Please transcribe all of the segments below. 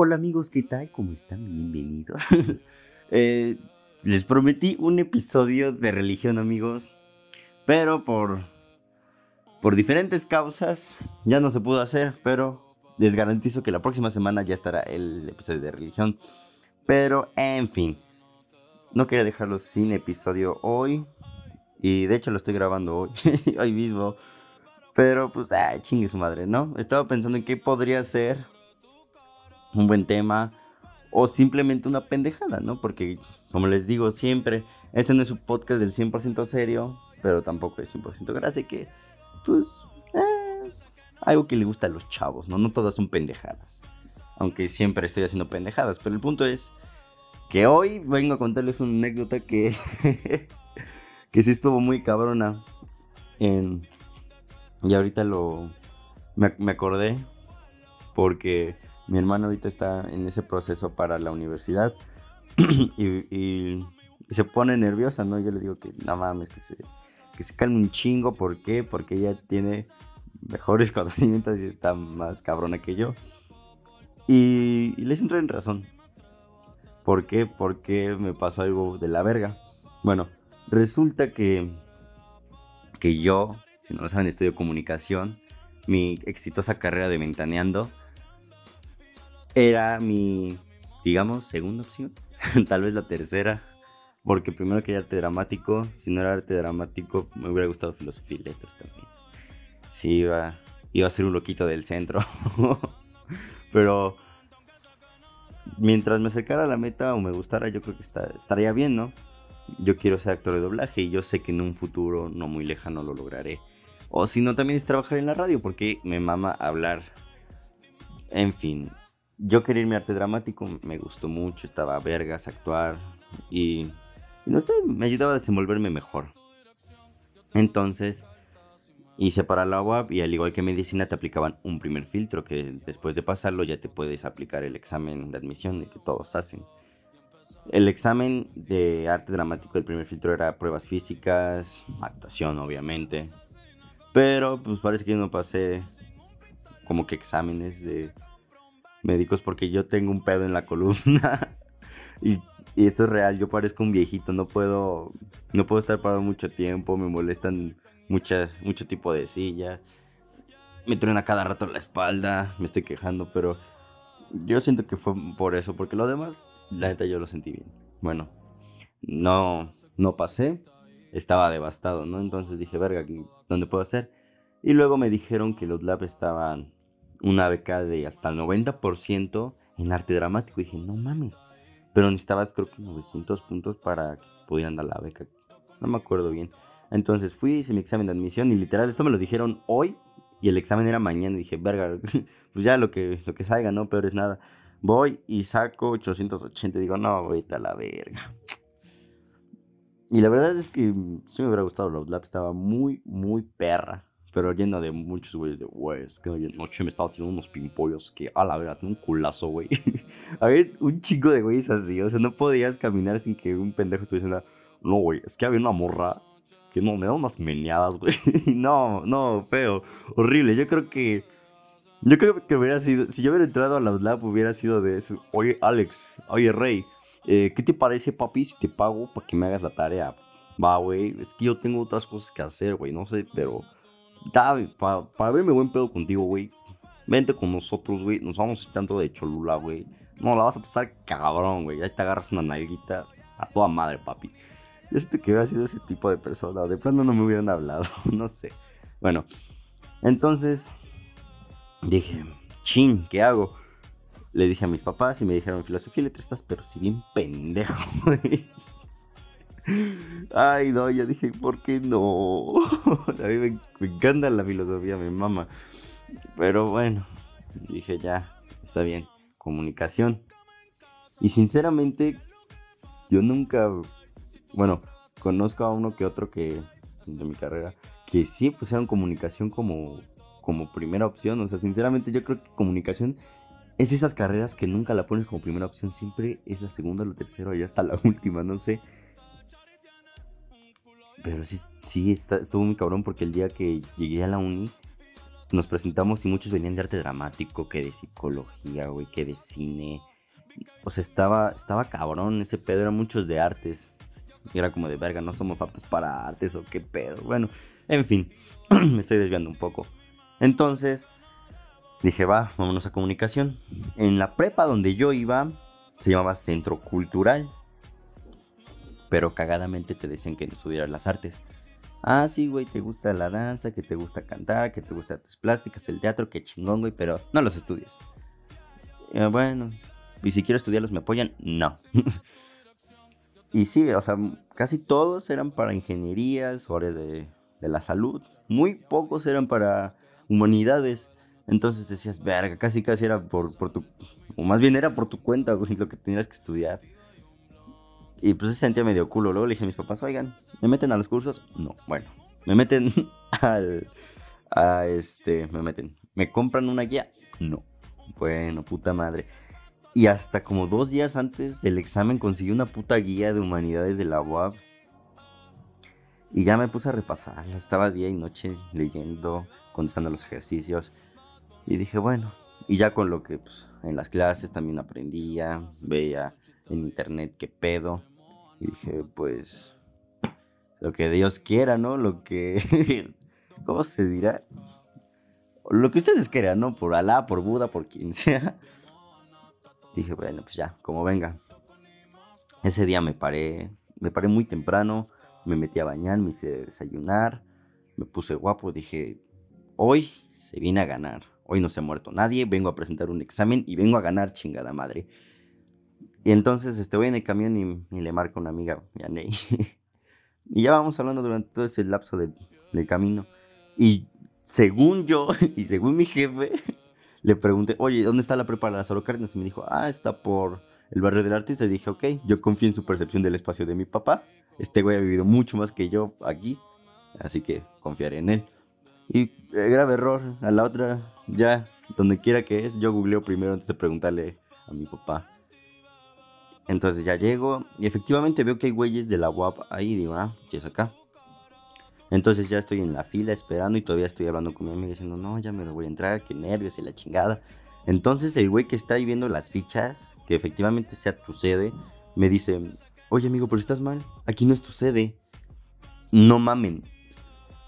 Hola amigos, ¿qué tal? ¿Cómo están? Bienvenidos. Eh, les prometí un episodio de religión, amigos, pero por, por diferentes causas ya no se pudo hacer, pero les garantizo que la próxima semana ya estará el episodio de religión. Pero, en fin, no quería dejarlo sin episodio hoy. Y de hecho lo estoy grabando hoy, hoy mismo. Pero pues, ay, chingue su madre, ¿no? Estaba pensando en qué podría ser un buen tema o simplemente una pendejada, ¿no? Porque, como les digo siempre, este no es un podcast del 100% serio, pero tampoco es 100% grave, que, pues, eh, algo que le gusta a los chavos, ¿no? No todas son pendejadas. Aunque siempre estoy haciendo pendejadas, pero el punto es que hoy vengo a contarles una anécdota que, que sí estuvo muy cabrona. Y ahorita lo, me acordé porque mi hermano ahorita está en ese proceso para la universidad y, se pone nerviosa, ¿no? Yo le digo que no mames, que se, que se calme un chingo. ¿Por qué? Porque ella tiene mejores conocimientos y está más cabrona que yo. Y, les entro en razón. ¿Por qué? Porque me pasó algo de la verga. Bueno, resulta que, que yo, si no lo saben, estudio comunicación. Mi exitosa carrera de ventaneando era mi, digamos, segunda opción. Tal vez la tercera. Porque primero quería arte dramático. Si no era arte dramático, me hubiera gustado filosofía y letras también. Sí, iba, iba a ser un loquito del centro. Pero mientras me acercara a la meta o me gustara, yo creo que estaría bien, ¿no? Yo quiero ser actor de doblaje y yo sé que en un futuro no muy lejano lo lograré. O si no, también es trabajar en la radio porque me mama hablar. En fin, yo quería irme a arte dramático, me gustó mucho, estaba vergas actuar y, no sé, me ayudaba a desenvolverme mejor. Entonces hice para la UAP y al igual que medicina te aplicaban un primer filtro que después de pasarlo ya te puedes aplicar el examen de admisión que todos hacen. El examen de arte dramático del primer filtro era pruebas físicas, actuación obviamente, pero pues parece que yo no pasé como que exámenes de médicos porque yo tengo un pedo en la columna. y, esto es real, yo parezco un viejito, no puedo, no puedo estar parado mucho tiempo, me molestan muchas, mucho tipo de silla. Me truena cada rato la espalda, me estoy quejando, pero yo siento que fue por eso, porque lo demás, la neta yo lo sentí bien. Bueno, no, no pasé, estaba devastado, ¿no? Entonces dije, verga, ¿dónde puedo hacer? Y luego me dijeron que los labs estaban una beca de hasta el 90% en arte dramático. Y dije, no mames. Pero necesitabas creo que 900 puntos para que pudieran dar la beca. No me acuerdo bien. Entonces fui, hice mi examen de admisión y literal esto me lo dijeron hoy y el examen era mañana. Y dije, verga, pues ya lo que, lo que salga, ¿no? Peor es nada. Voy y saco 880 y digo, no, ahorita la verga. Y la verdad es que sí me hubiera gustado Love Lab, estaba muy, muy perra pero llena de muchos güeyes de, güey, es que noche me estaba tirando unos pimpollos que a la verdad, un culazo, güey. a ver, un chico de güeyes así, o sea, no podías caminar sin que un pendejo estuviese no, güey, es que había una morra que no, me da unas meneadas, güey. no, no, feo, horrible. Yo creo que, yo creo que hubiera sido, si yo hubiera entrado a la lab, hubiera sido de eso, oye, Alex, oye, Rey, eh, ¿qué te parece, papi, si te pago para que me hagas la tarea? Va, güey, es que yo tengo otras cosas que hacer, güey, no sé, pero para pa verme buen pedo contigo, güey. Vente con nosotros, güey. Nos vamos tanto de Cholula, güey. No, la vas a pasar cabrón, güey. Ya te agarras una nalguita a toda madre, papi. Yo siento que hubiera sido ese tipo de persona. De plano no me hubieran hablado. no sé. Bueno, entonces dije, chin, ¿qué hago? Le dije a mis papás y me dijeron, filosofía y letras estás, pero si bien pendejo, güey. Ay, no, yo dije, ¿por qué no? A mí me, encanta la filosofía, mi mamá. Pero bueno, dije, ya, está bien. Comunicación. Y sinceramente, yo nunca, bueno, conozco a uno que otro que, de mi carrera, que sí pusieron comunicación como, como primera opción. O sea, sinceramente yo creo que comunicación es de esas carreras que nunca la pones como primera opción. Siempre es la segunda, la tercera y hasta la última, no sé. Pero sí, sí está, estuvo muy cabrón porque el día que llegué a la uni, nos presentamos y muchos venían de arte dramático, que de psicología, güey, que de cine. O sea, estaba, estaba cabrón ese pedo, eran muchos de artes. Era como de verga, no somos aptos para artes o qué pedo. Bueno, en fin, me estoy desviando un poco. Entonces, dije, va, vámonos a comunicación. En la prepa donde yo iba, se llamaba Centro Cultural. Pero cagadamente te decían que no estudiaras las artes. Ah, sí, güey, te gusta la danza, que te gusta cantar, que te gusta artes plásticas, el teatro, que chingón, güey, pero no los estudies. bueno, y si quiero estudiarlos, ¿me apoyan? No. y sí, o sea, casi todos eran para ingenierías, o de, de la salud. Muy pocos eran para humanidades. Entonces decías, verga, casi casi era por, por tu... O más bien era por tu cuenta, güey, lo que tenías que estudiar. Y pues se sentía medio culo. Luego le dije a mis papás, oigan, ¿me meten a los cursos? No, bueno, me meten al... A este, me meten. ¿Me compran una guía? No. Bueno, puta madre. Y hasta como dos días antes del examen conseguí una puta guía de humanidades de la UAB. Y ya me puse a repasarla. Estaba día y noche leyendo, contestando los ejercicios. Y dije, bueno. Y ya con lo que pues, en las clases también aprendía, veía en internet qué pedo. Y dije, pues, lo que Dios quiera, ¿no? Lo que, ¿cómo se dirá? Lo que ustedes quieran, ¿no? Por Alá, por Buda, por quien sea. Dije, bueno, pues ya, como venga. Ese día me paré, me paré muy temprano, me metí a bañar, me hice desayunar, me puse guapo, dije, hoy se viene a ganar. Hoy no se ha muerto nadie, vengo a presentar un examen y vengo a ganar, chingada madre. Y entonces este, voy en el camión y, le marco a una amiga, Yanei. y ya vamos hablando durante todo ese lapso del, camino. Y según yo y según mi jefe, le pregunté, oye, ¿dónde está la prepa de las Cárdenas? Y me dijo, ah, está por el barrio del artista. Y dije, ok, yo confío en su percepción del espacio de mi papá. Este güey ha vivido mucho más que yo aquí, así que confiaré en él. Y eh, grave error, a la otra, ya, donde quiera que es, yo googleo primero antes de preguntarle a mi papá. Entonces ya llego y efectivamente veo que hay güeyes de la UAP ahí. Digo, ah, ¿qué es acá? Entonces ya estoy en la fila esperando y todavía estoy hablando con mi amiga diciendo, no, ya me lo voy a entrar, qué nervios y la chingada. Entonces el güey que está ahí viendo las fichas, que efectivamente sea tu sede, me dice, oye amigo, pero estás mal, aquí no es tu sede. No mamen,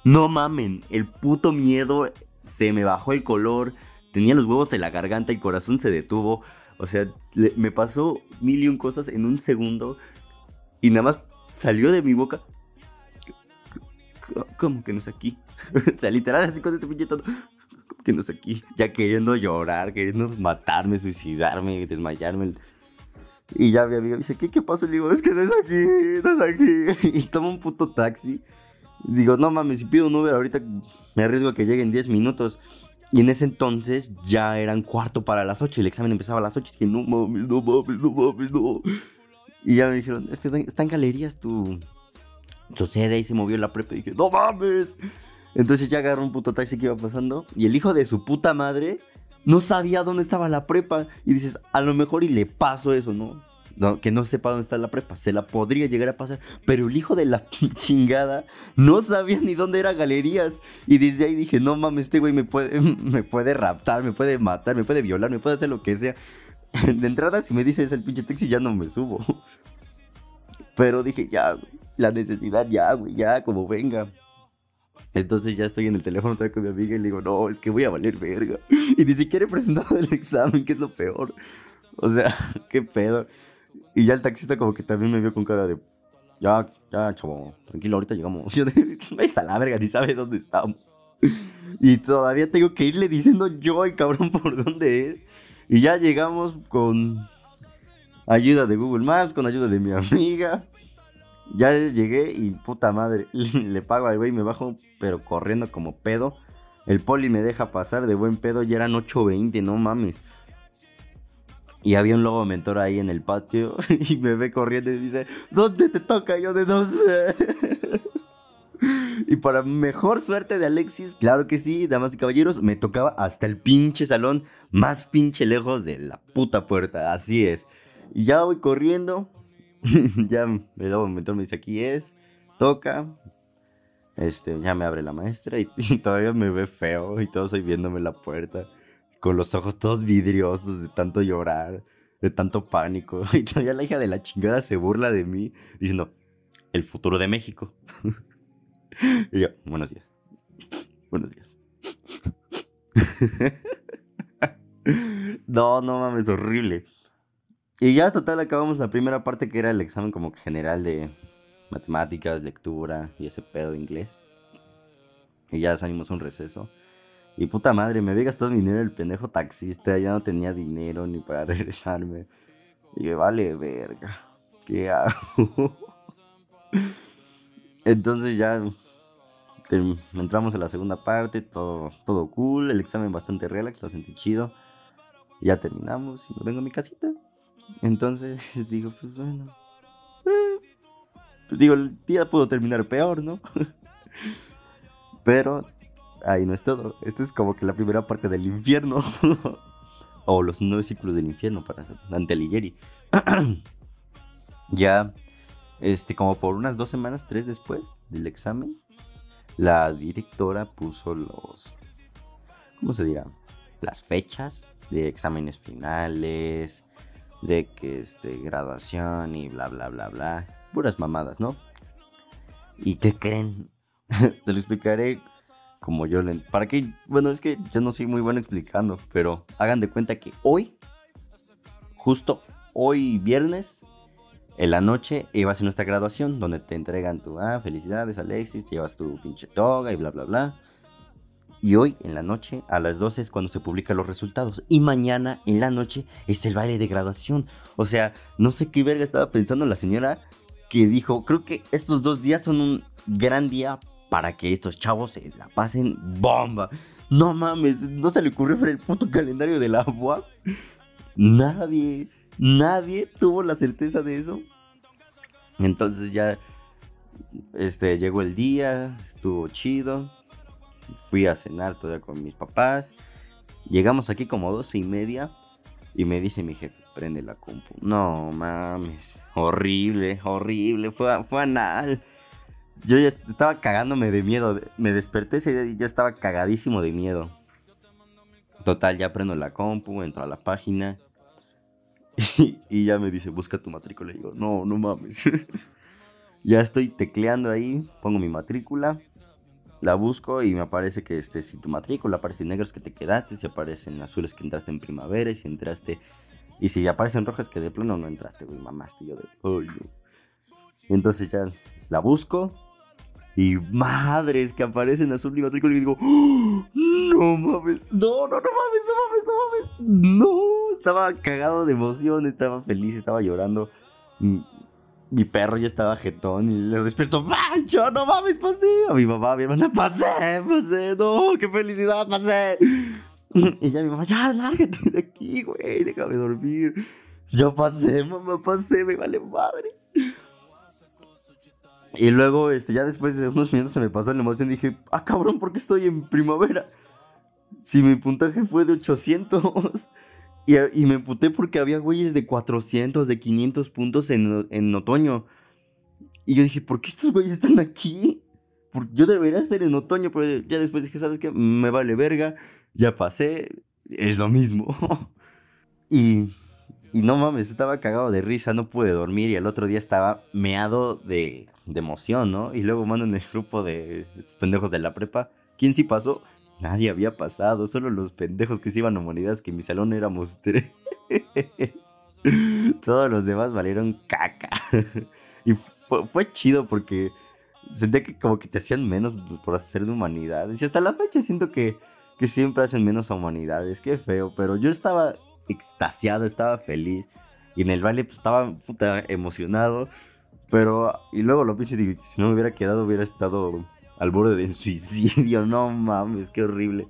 no mamen, el puto miedo se me bajó el color, tenía los huevos en la garganta y el corazón se detuvo. O sea, me pasó mil y un cosas en un segundo y nada más salió de mi boca. ¿Cómo que no es aquí? o sea, literal, así con este pinche todo. ¿Cómo que no es aquí? Ya queriendo llorar, queriendo matarme, suicidarme, desmayarme. Y ya mi amigo dice, ¿qué, qué pasó? Le digo, es que no es aquí, no es aquí. Y tomo un puto taxi. Digo, no mames, si pido un Uber ahorita me arriesgo a que llegue en 10 minutos. Y en ese entonces ya eran cuarto para las 8 y el examen empezaba a las 8. Y dije, no mames, no mames, no mames, no. Y ya me dijeron, es que está en galerías tu, tu sede y se movió la prepa. Y dije, no mames. Entonces ya agarró un puto taxi que iba pasando. Y el hijo de su puta madre no sabía dónde estaba la prepa. Y dices, a lo mejor y le paso eso, ¿no? que no sepa dónde está la prepa, se la podría llegar a pasar, pero el hijo de la chingada no sabía ni dónde eran galerías y desde ahí dije, no mames, este güey me puede, me puede raptar, me puede matar, me puede violar, me puede hacer lo que sea. De entrada, si me dices el pinche taxi, ya no me subo. Pero dije, ya, la necesidad, ya, güey, ya, como venga. Entonces ya estoy en el teléfono con mi amiga y le digo, no, es que voy a valer verga. Y ni siquiera he presentado el examen, que es lo peor. O sea, qué pedo. Y ya el taxista como que también me vio con cara de, ya, ya, chavo, tranquilo, ahorita llegamos. Yo de, a la verga, ni sabe dónde estamos. Y todavía tengo que irle diciendo yo, y cabrón, por dónde es. Y ya llegamos con ayuda de Google Maps, con ayuda de mi amiga. Ya llegué y puta madre, le pago al güey, me bajo, pero corriendo como pedo. El poli me deja pasar de buen pedo, ya eran 8.20, no mames. Y había un lobo mentor ahí en el patio y me ve corriendo y dice, ¿dónde te toca? Yo de no sé. y para mejor suerte de Alexis, claro que sí, damas y caballeros, me tocaba hasta el pinche salón más pinche lejos de la puta puerta, así es. Y ya voy corriendo, ya el lobo mentor me dice, aquí es, toca. Este, ya me abre la maestra y, todavía me ve feo y todos ahí viéndome la puerta. Con los ojos todos vidriosos de tanto llorar, de tanto pánico. Y todavía la hija de la chingada se burla de mí diciendo, el futuro de México. y yo, buenos días. Buenos días. no, no mames, horrible. Y ya total acabamos la primera parte que era el examen como general de matemáticas, lectura y ese pedo de inglés. Y ya salimos un receso. Y puta madre, me había gastado dinero el pendejo taxista, ya no tenía dinero ni para regresarme. Y que vale, verga. ¿Qué hago? Entonces ya entramos a la segunda parte, todo, todo cool, el examen bastante relax, lo sentí chido. Ya terminamos y me vengo a mi casita. Entonces digo, pues bueno. Eh, digo, el día pudo terminar peor, ¿no? Pero ahí no es todo. Esta es como que la primera parte del infierno. o los nueve ciclos del infierno para Dante Alighieri. ya, este, como por unas dos semanas, tres después del examen, la directora puso los. ¿Cómo se dirá? Las fechas de exámenes finales, de que este, graduación y bla, bla, bla, bla. Puras mamadas, ¿no? ¿Y qué creen? Se lo explicaré como yo le... ¿Para qué? Bueno, es que yo no soy muy bueno explicando, pero hagan de cuenta que hoy, justo hoy viernes, en la noche iba a ser nuestra graduación, donde te entregan tu, ah, felicidades Alexis, llevas tu pinche toga y bla, bla, bla. Y hoy en la noche, a las 12 es cuando se publican los resultados. Y mañana en la noche es el baile de graduación. O sea, no sé qué verga estaba pensando la señora que dijo, creo que estos dos días son un gran día para que estos chavos se la pasen bomba. No mames, no se le ocurrió ver el puto calendario del agua. Nadie, nadie tuvo la certeza de eso. Entonces ya, este, llegó el día, estuvo chido fui a cenar todavía con mis papás. Llegamos aquí como doce y media y me dice mi jefe, prende la compu. No mames, horrible, horrible, fue, fue anal. Yo ya estaba cagándome de miedo. Me desperté ese día y yo estaba cagadísimo de miedo. Total, ya prendo la compu, entro a la página. Y, ya me dice, busca tu matrícula. Y digo, no, no mames. ya estoy tecleando ahí, pongo mi matrícula la busco y me aparece que este, si tu matrícula aparece en negros que te quedaste, si aparecen azules que entraste en primavera, y si entraste. Y si aparecen rojas que de plano no entraste, güey, mamaste yo de. Y entonces ya la busco. Y madres que aparecen azul y matrícula. Y digo, ¡Oh! no mames, no, no, no mames, no mames, no mames. No, estaba cagado de emoción, estaba feliz, estaba llorando. Mm, mi perro ya estaba jetón y le despierto, ¡Pancho! ¡No mames, pasé! A mi mamá, a mi hermana, ¡pasé! ¡pasé! ¡No! ¡Qué felicidad! ¡pasé! Y ya mi mamá, ¡ya, lárgate de aquí, güey! Déjame dormir. Yo pasé, mamá, pasé, me vale madres. Y luego, este, ya después de unos minutos se me pasó la emoción y dije, ¡ah, cabrón! ¿Por qué estoy en primavera? Si mi puntaje fue de 800. Y, me emputé porque había güeyes de 400, de 500 puntos en, otoño. Y yo dije, ¿por qué estos güeyes están aquí? Porque yo debería estar en otoño, pero ya después dije, ¿sabes qué? Me vale verga, ya pasé, es lo mismo. y, y no mames, estaba cagado de risa, no pude dormir y el otro día estaba meado de, de emoción, ¿no? Y luego mando en el grupo de estos pendejos de la prepa, ¿quién sí pasó? Nadie había pasado, solo los pendejos que se iban a humanidades, que en mi salón éramos tres. Todos los demás valieron caca. y fue, chido porque sentía que como que te hacían menos por hacer de humanidades. Y hasta la fecha siento que, que siempre hacen menos a humanidades. Qué feo, pero yo estaba extasiado, estaba feliz. Y en el baile pues estaba puta emocionado. Pero, y luego lo pienso y digo, si no me hubiera quedado hubiera estado al borde del suicidio. No mames, qué horrible.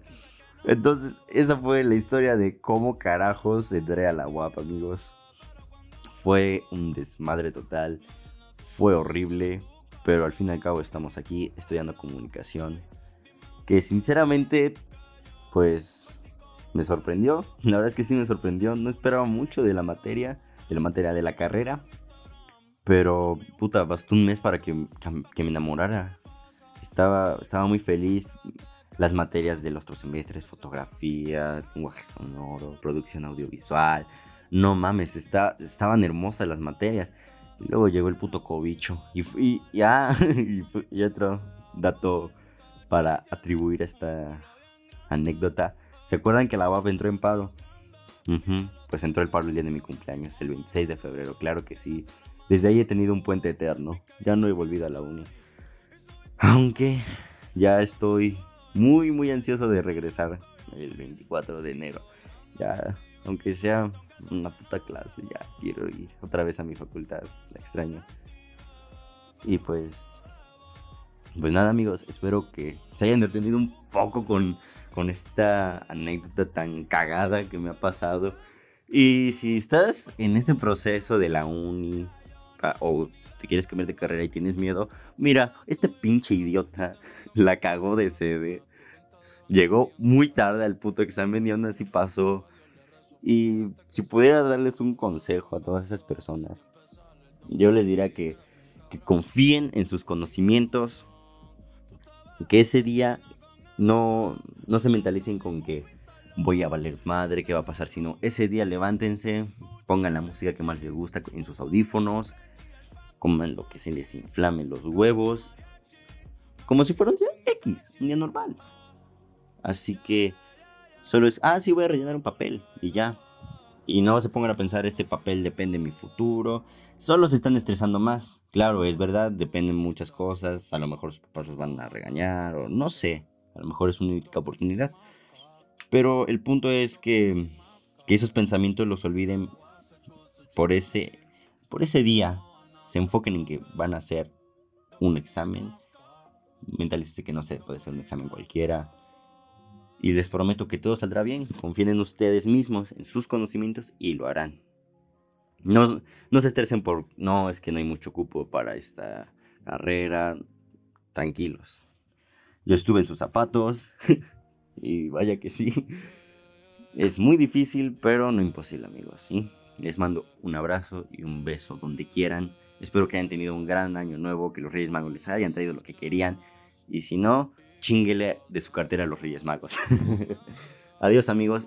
Entonces, esa fue la historia de cómo carajos entré a la guapa, amigos. Fue un desmadre total. Fue horrible. Pero al fin y al cabo estamos aquí estudiando comunicación. Que sinceramente, pues me sorprendió. La verdad es que sí me sorprendió. No esperaba mucho de la materia, de la materia de la carrera. Pero, puta, bastó un mes para que, que me enamorara Estaba, estaba muy feliz. Las materias de los otros semestres, fotografía, lenguaje sonoro, producción audiovisual. No mames, está, estaban hermosas las materias. Y luego llegó el puto cobicho. Y, fui, ya, y, otro dato para atribuir a esta anécdota. ¿Se acuerdan que la UAP entró en paro? Pues entró el paro el día de mi cumpleaños, el 26 de febrero, claro que sí. Desde ahí he tenido un puente eterno. Ya no he volvido a la uni. Aunque ya estoy muy, muy ansioso de regresar el 24 de enero. Ya, aunque sea una puta clase, ya quiero ir otra vez a mi facultad. La extraño. Y pues. Pues nada, amigos, espero que se hayan detenido un poco con, con esta anécdota tan cagada que me ha pasado. Y si estás en ese proceso de la uni ah, o te quieres cambiar de carrera y tienes miedo, mira, este pinche idiota la cagó de sede. Llegó muy tarde al puto examen y aún así pasó. Y si pudiera darles un consejo a todas esas personas, yo les diría que, que confíen en sus conocimientos, que ese día no, no se mentalicen con que voy a valer madre, qué va a pasar, sino ese día levántense, pongan la música que más les gusta en sus audífonos, coman lo que se les inflame los huevos, como si fuera un día X, un día normal. Así que solo es, ah, sí, voy a rellenar un papel y ya. Y no se pongan a pensar, este papel depende de mi futuro. Solo se están estresando más. Claro, es verdad, dependen muchas cosas. A lo mejor sus papás los van a regañar o no sé. A lo mejor es una única oportunidad. Pero el punto es que, que esos pensamientos los olviden por ese, por ese día. Se enfoquen en que van a hacer un examen. Mentalícense que no sé, puede ser un examen cualquiera. Y les prometo que todo saldrá bien. Confíen en ustedes mismos, en sus conocimientos y lo harán. No, no se estresen por, no, es que no hay mucho cupo para esta carrera. Tranquilos. Yo estuve en sus zapatos y vaya que sí. Es muy difícil, pero no imposible, amigos, ¿sí? Les mando un abrazo y un beso donde quieran. Espero que hayan tenido un gran año nuevo, que los Reyes Magos les hayan traído lo que querían. Y si no, chinguele de su cartera a los Reyes Magos. Adiós, amigos.